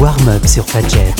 warm-up sur Fadjet.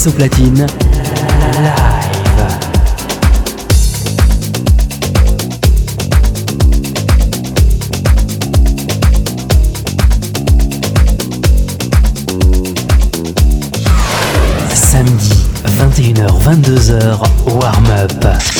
Chris au platine. Samedi, 21h-22h, warm-up.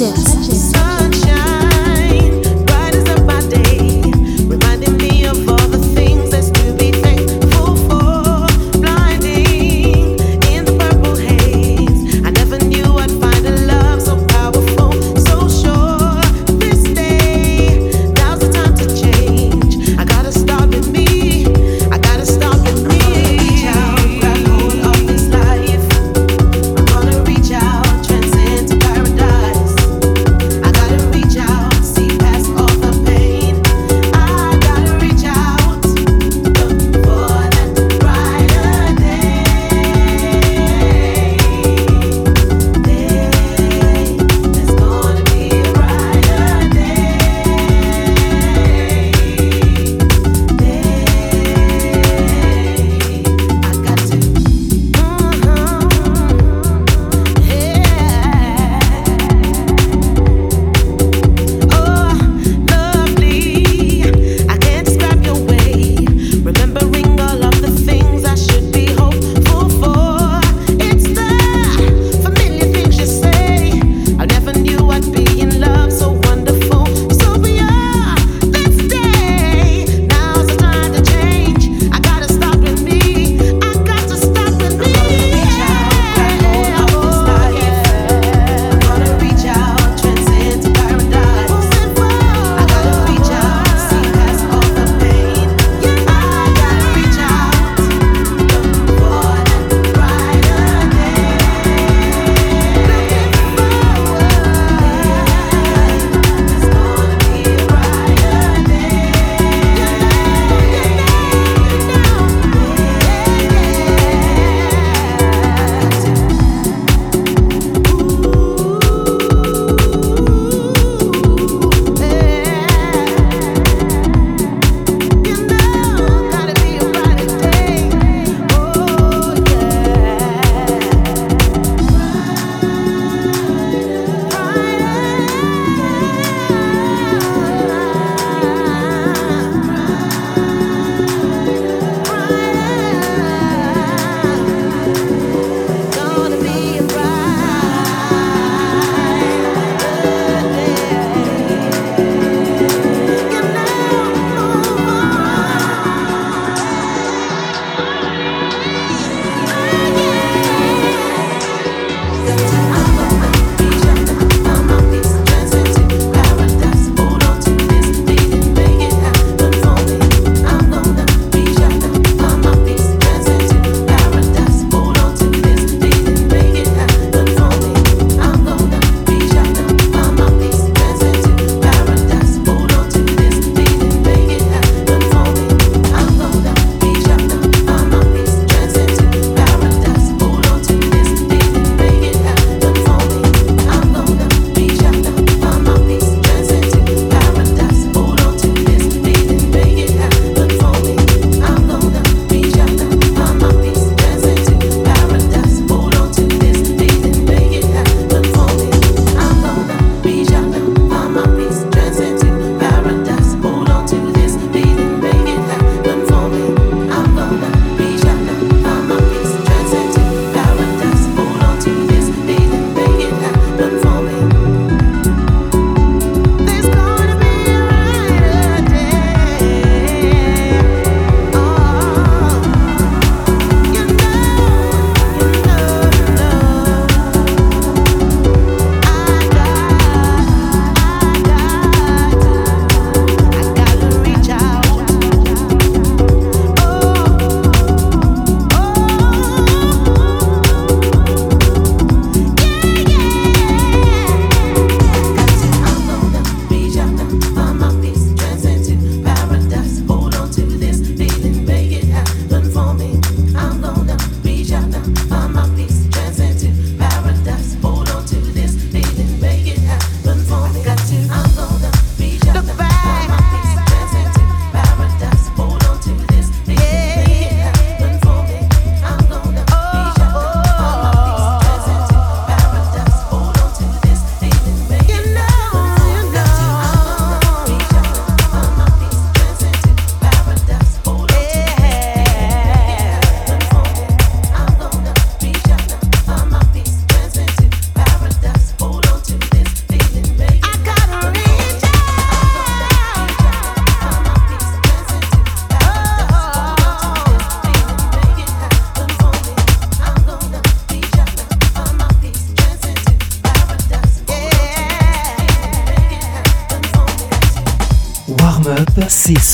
Up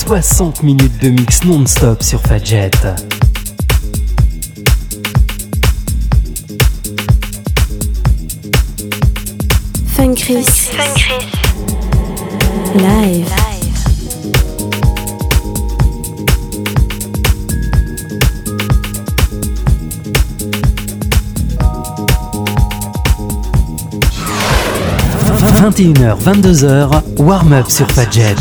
60 minutes de mix non-stop sur Fadjet. Fun Chris. Fun Chris. Live. 21h, 22h, warm-up sur Fadjet.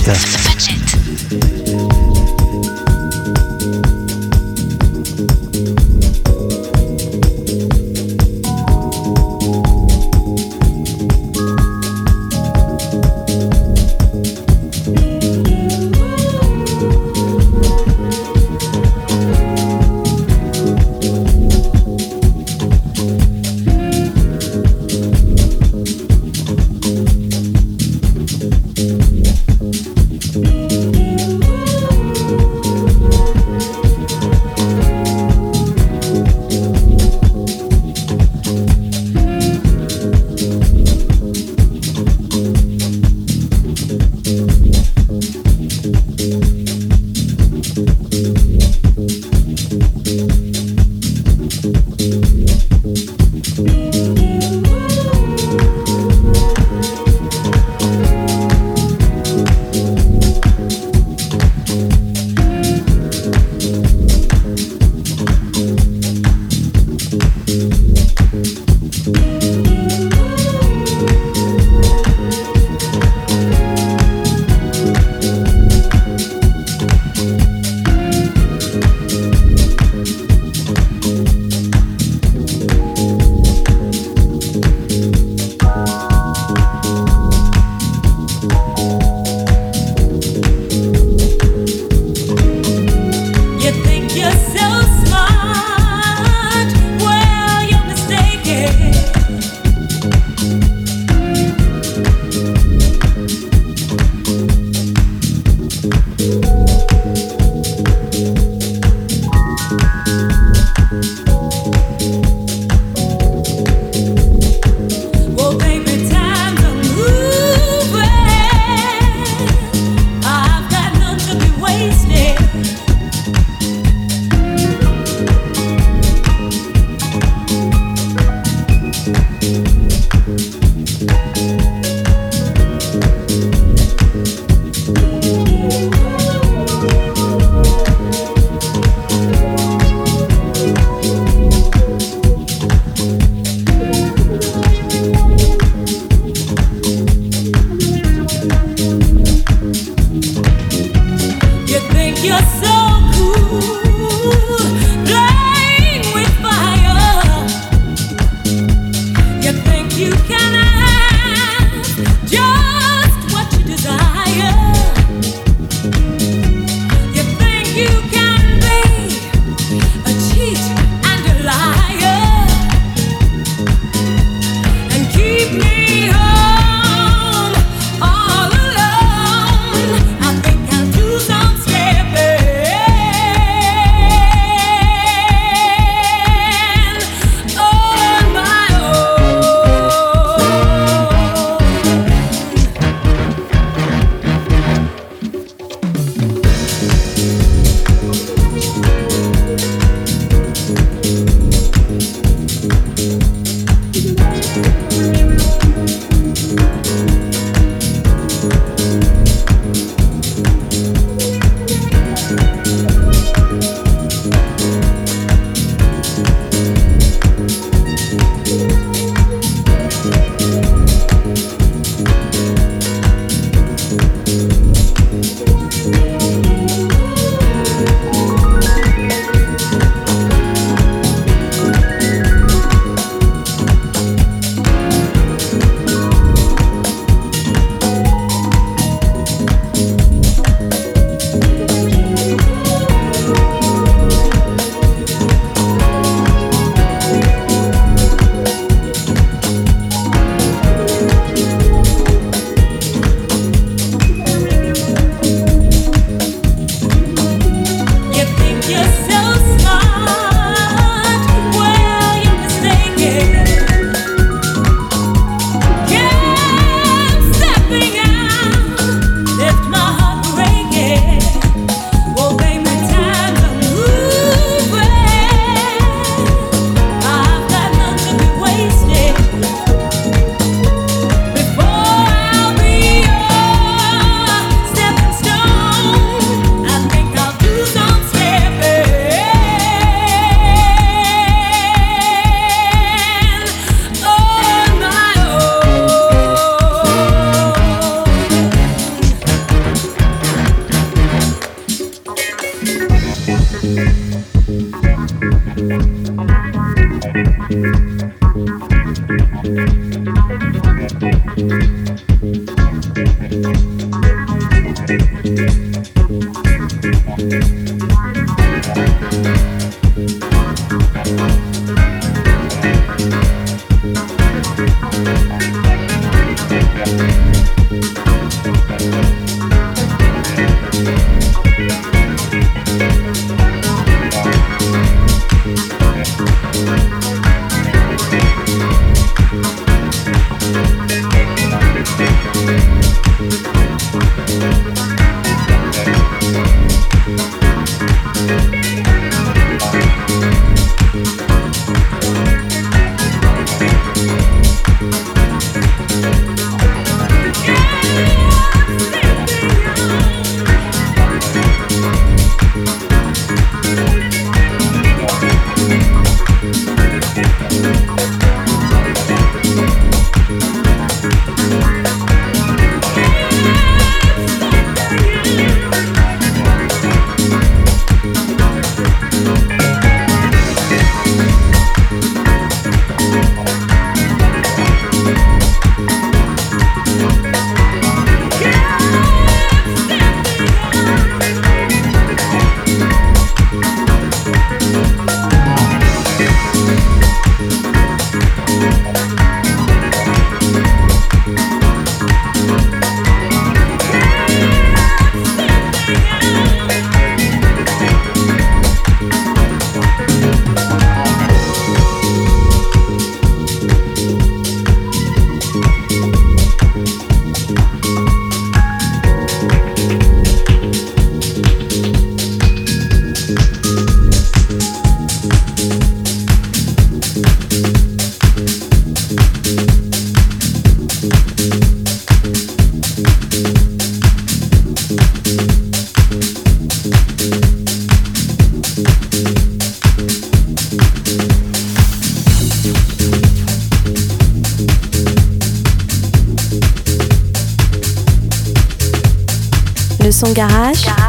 Garage, Garage, garage,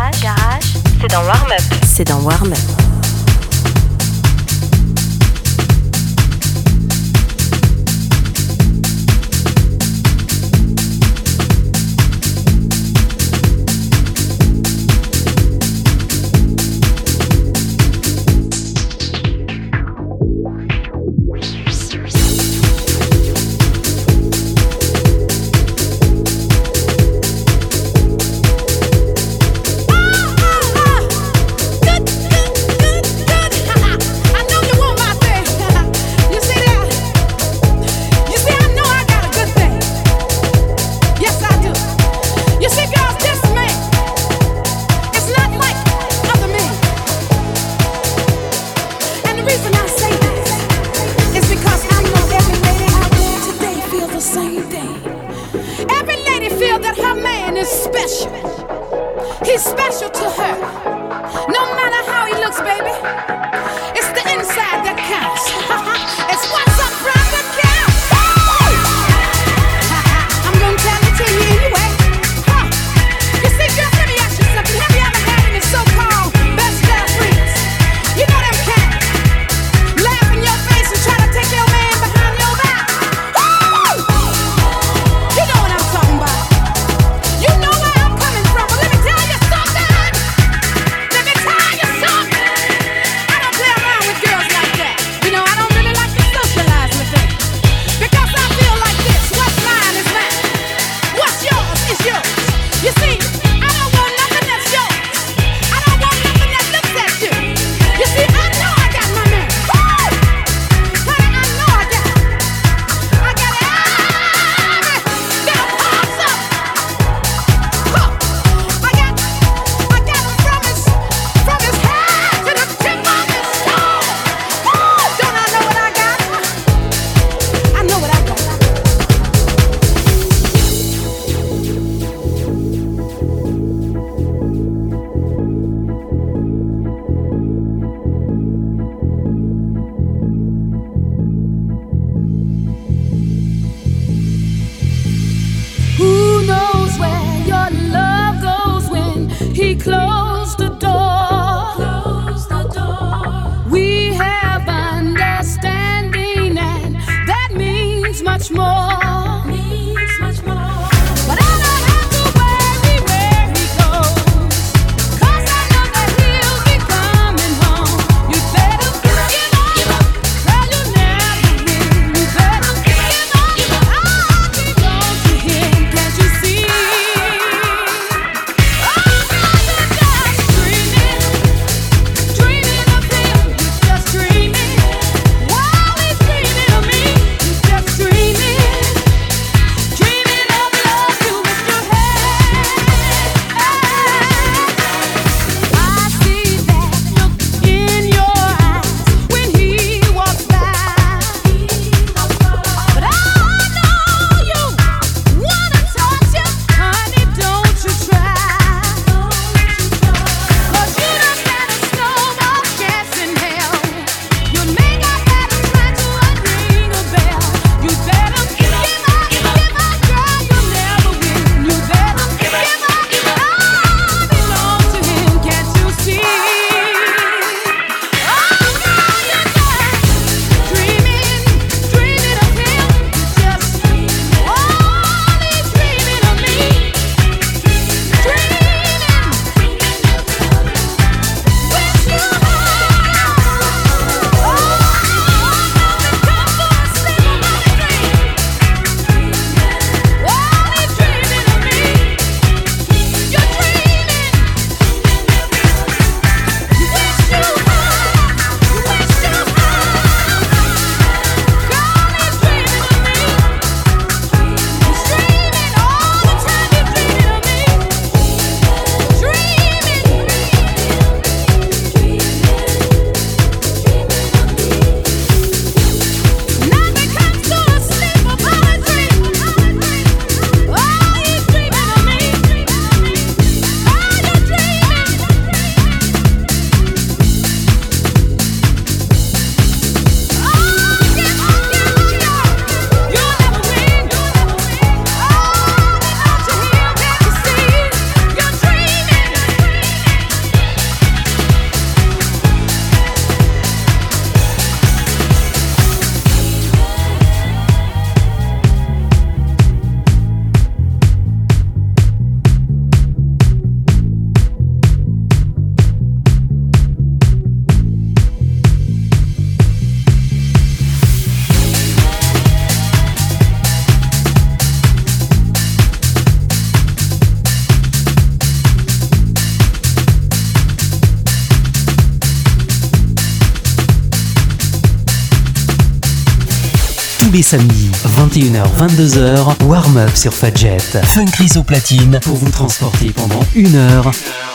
les samedis, 21h-22h, warm-up sur Fadjet. Funkris au platine pour vous transporter pendant une heure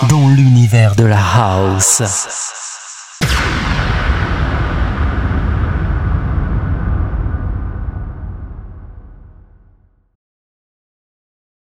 dans l'univers de la house.